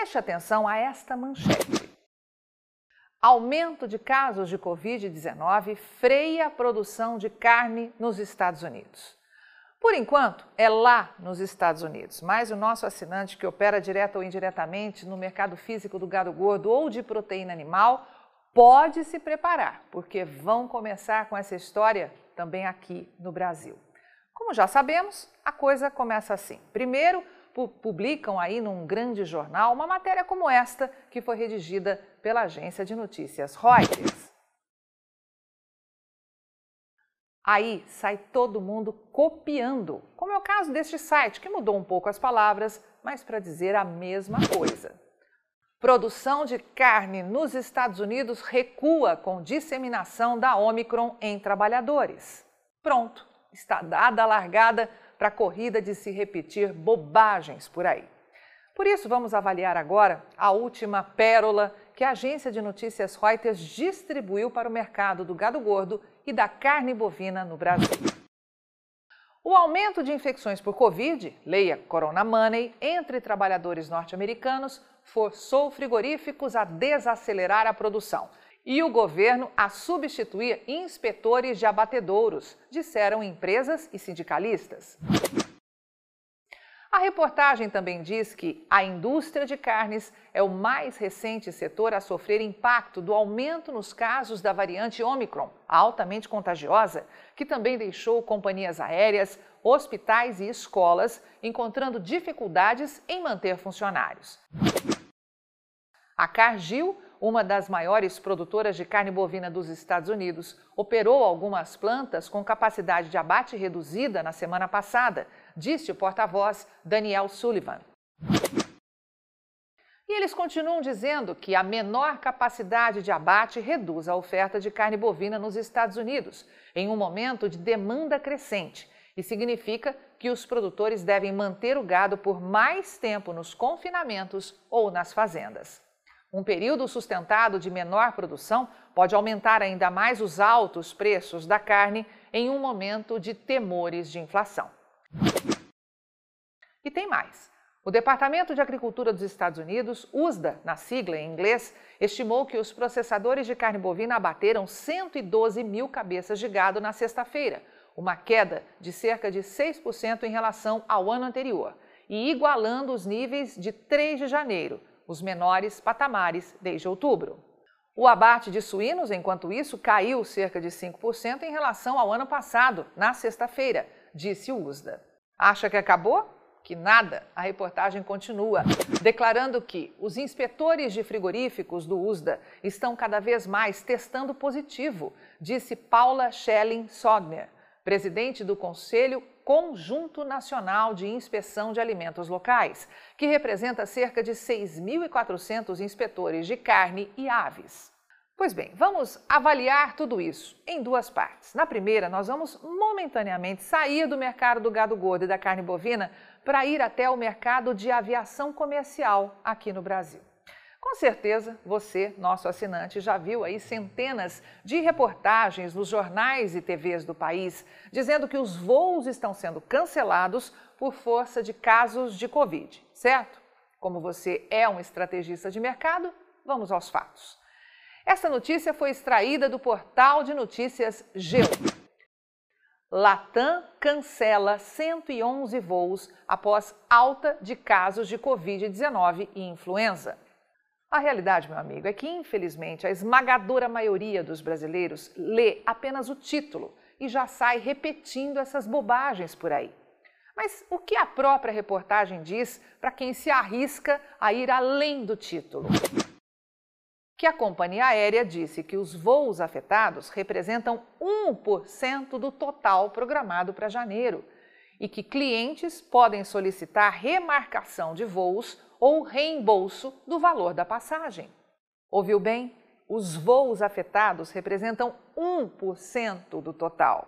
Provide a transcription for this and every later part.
Preste atenção a esta manchete. Aumento de casos de Covid-19 freia a produção de carne nos Estados Unidos. Por enquanto, é lá nos Estados Unidos, mas o nosso assinante que opera direto ou indiretamente no mercado físico do gado gordo ou de proteína animal pode se preparar, porque vão começar com essa história também aqui no Brasil. Como já sabemos, a coisa começa assim. Primeiro, publicam aí num grande jornal uma matéria como esta, que foi redigida pela agência de notícias Reuters. Aí sai todo mundo copiando, como é o caso deste site, que mudou um pouco as palavras, mas para dizer a mesma coisa. Produção de carne nos Estados Unidos recua com disseminação da Omicron em trabalhadores. Pronto, está dada a largada para a corrida de se repetir bobagens por aí. Por isso, vamos avaliar agora a última pérola que a agência de notícias Reuters distribuiu para o mercado do gado gordo e da carne bovina no Brasil. O aumento de infecções por Covid, leia Corona Money, entre trabalhadores norte-americanos forçou frigoríficos a desacelerar a produção e o governo a substituir inspetores de abatedouros, disseram empresas e sindicalistas. A reportagem também diz que a indústria de carnes é o mais recente setor a sofrer impacto do aumento nos casos da variante Omicron, altamente contagiosa, que também deixou companhias aéreas, hospitais e escolas encontrando dificuldades em manter funcionários. A Cargill, uma das maiores produtoras de carne bovina dos Estados Unidos, operou algumas plantas com capacidade de abate reduzida na semana passada disse o porta-voz Daniel Sullivan. E eles continuam dizendo que a menor capacidade de abate reduz a oferta de carne bovina nos Estados Unidos, em um momento de demanda crescente, e significa que os produtores devem manter o gado por mais tempo nos confinamentos ou nas fazendas. Um período sustentado de menor produção pode aumentar ainda mais os altos preços da carne em um momento de temores de inflação. E tem mais. O Departamento de Agricultura dos Estados Unidos, USDA, na sigla em inglês, estimou que os processadores de carne bovina abateram 112 mil cabeças de gado na sexta-feira, uma queda de cerca de 6% em relação ao ano anterior, e igualando os níveis de 3 de janeiro, os menores patamares desde outubro. O abate de suínos, enquanto isso, caiu cerca de 5% em relação ao ano passado, na sexta-feira, disse o USDA. Acha que acabou? que nada, a reportagem continua, declarando que os inspetores de frigoríficos do USDA estão cada vez mais testando positivo, disse Paula Schelling Sogner, presidente do Conselho Conjunto Nacional de Inspeção de Alimentos Locais, que representa cerca de 6.400 inspetores de carne e aves. Pois bem, vamos avaliar tudo isso em duas partes. Na primeira, nós vamos momentaneamente sair do mercado do gado gordo e da carne bovina para ir até o mercado de aviação comercial aqui no Brasil. Com certeza, você, nosso assinante, já viu aí centenas de reportagens nos jornais e TVs do país dizendo que os voos estão sendo cancelados por força de casos de Covid, certo? Como você é um estrategista de mercado, vamos aos fatos. Essa notícia foi extraída do portal de notícias G1. Latam cancela 111 voos após alta de casos de Covid-19 e influenza. A realidade, meu amigo, é que, infelizmente, a esmagadora maioria dos brasileiros lê apenas o título e já sai repetindo essas bobagens por aí. Mas o que a própria reportagem diz para quem se arrisca a ir além do título? que a companhia aérea disse que os voos afetados representam 1% do total programado para janeiro e que clientes podem solicitar remarcação de voos ou reembolso do valor da passagem. Ouviu bem? Os voos afetados representam 1% do total.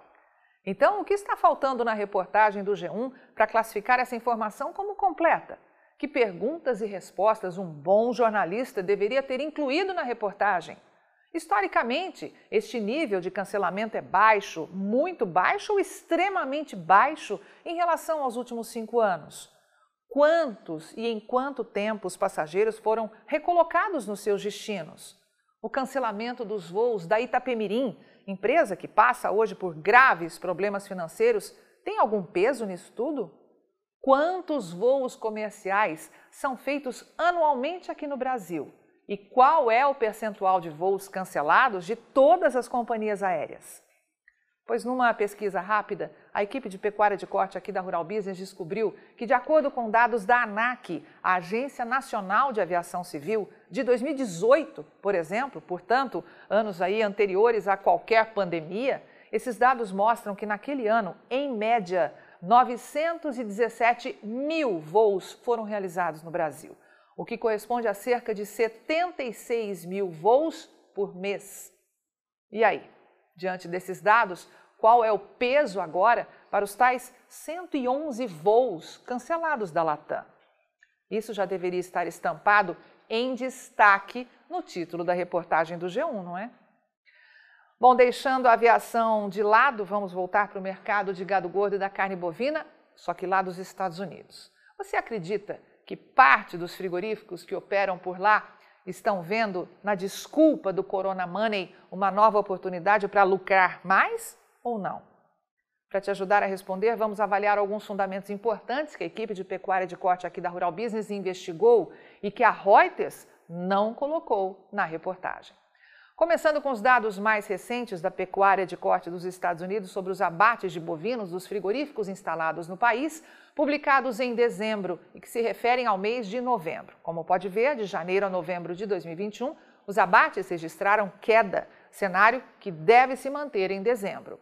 Então, o que está faltando na reportagem do G1 para classificar essa informação como completa? que perguntas e respostas um bom jornalista deveria ter incluído na reportagem. Historicamente, este nível de cancelamento é baixo, muito baixo ou extremamente baixo em relação aos últimos cinco anos. Quantos e em quanto tempo os passageiros foram recolocados nos seus destinos? O cancelamento dos voos da Itapemirim, empresa que passa hoje por graves problemas financeiros, tem algum peso nisso tudo? Quantos voos comerciais são feitos anualmente aqui no Brasil? E qual é o percentual de voos cancelados de todas as companhias aéreas? Pois numa pesquisa rápida, a equipe de pecuária de corte aqui da Rural Business descobriu que, de acordo com dados da ANAC, a Agência Nacional de Aviação Civil, de 2018, por exemplo, portanto, anos aí anteriores a qualquer pandemia, esses dados mostram que naquele ano, em média, 917 mil voos foram realizados no Brasil, o que corresponde a cerca de 76 mil voos por mês. E aí? Diante desses dados, qual é o peso agora para os tais 111 voos cancelados da Latam? Isso já deveria estar estampado em destaque no título da reportagem do G1, não é? Bom, deixando a aviação de lado, vamos voltar para o mercado de gado gordo e da carne bovina, só que lá dos Estados Unidos. Você acredita que parte dos frigoríficos que operam por lá estão vendo na desculpa do Corona Money uma nova oportunidade para lucrar mais ou não? Para te ajudar a responder, vamos avaliar alguns fundamentos importantes que a equipe de pecuária de corte aqui da Rural Business investigou e que a Reuters não colocou na reportagem. Começando com os dados mais recentes da pecuária de corte dos Estados Unidos sobre os abates de bovinos dos frigoríficos instalados no país, publicados em dezembro e que se referem ao mês de novembro. Como pode ver, de janeiro a novembro de 2021, os abates registraram queda, cenário que deve se manter em dezembro.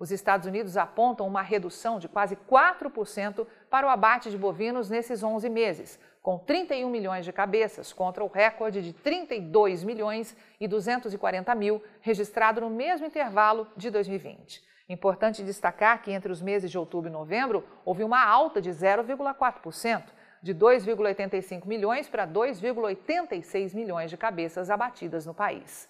Os Estados Unidos apontam uma redução de quase 4% para o abate de bovinos nesses 11 meses, com 31 milhões de cabeças contra o recorde de 32 milhões e 240 mil registrado no mesmo intervalo de 2020. Importante destacar que entre os meses de outubro e novembro houve uma alta de 0,4%, de 2,85 milhões para 2,86 milhões de cabeças abatidas no país.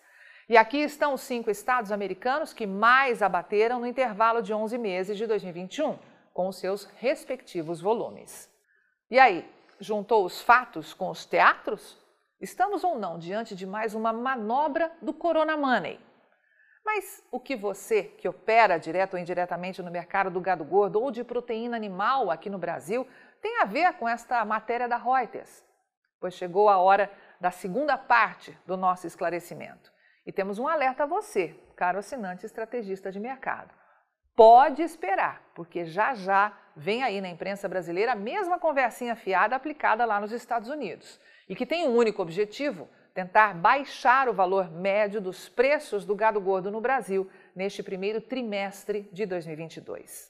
E aqui estão os cinco estados americanos que mais abateram no intervalo de 11 meses de 2021, com os seus respectivos volumes. E aí, juntou os fatos com os teatros? Estamos ou não diante de mais uma manobra do Corona Money? Mas o que você, que opera direto ou indiretamente no mercado do gado gordo ou de proteína animal aqui no Brasil, tem a ver com esta matéria da Reuters? Pois chegou a hora da segunda parte do nosso esclarecimento. E temos um alerta a você, caro assinante estrategista de mercado. Pode esperar, porque já já vem aí na imprensa brasileira a mesma conversinha fiada aplicada lá nos Estados Unidos e que tem um único objetivo: tentar baixar o valor médio dos preços do gado gordo no Brasil neste primeiro trimestre de 2022.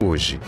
hoje.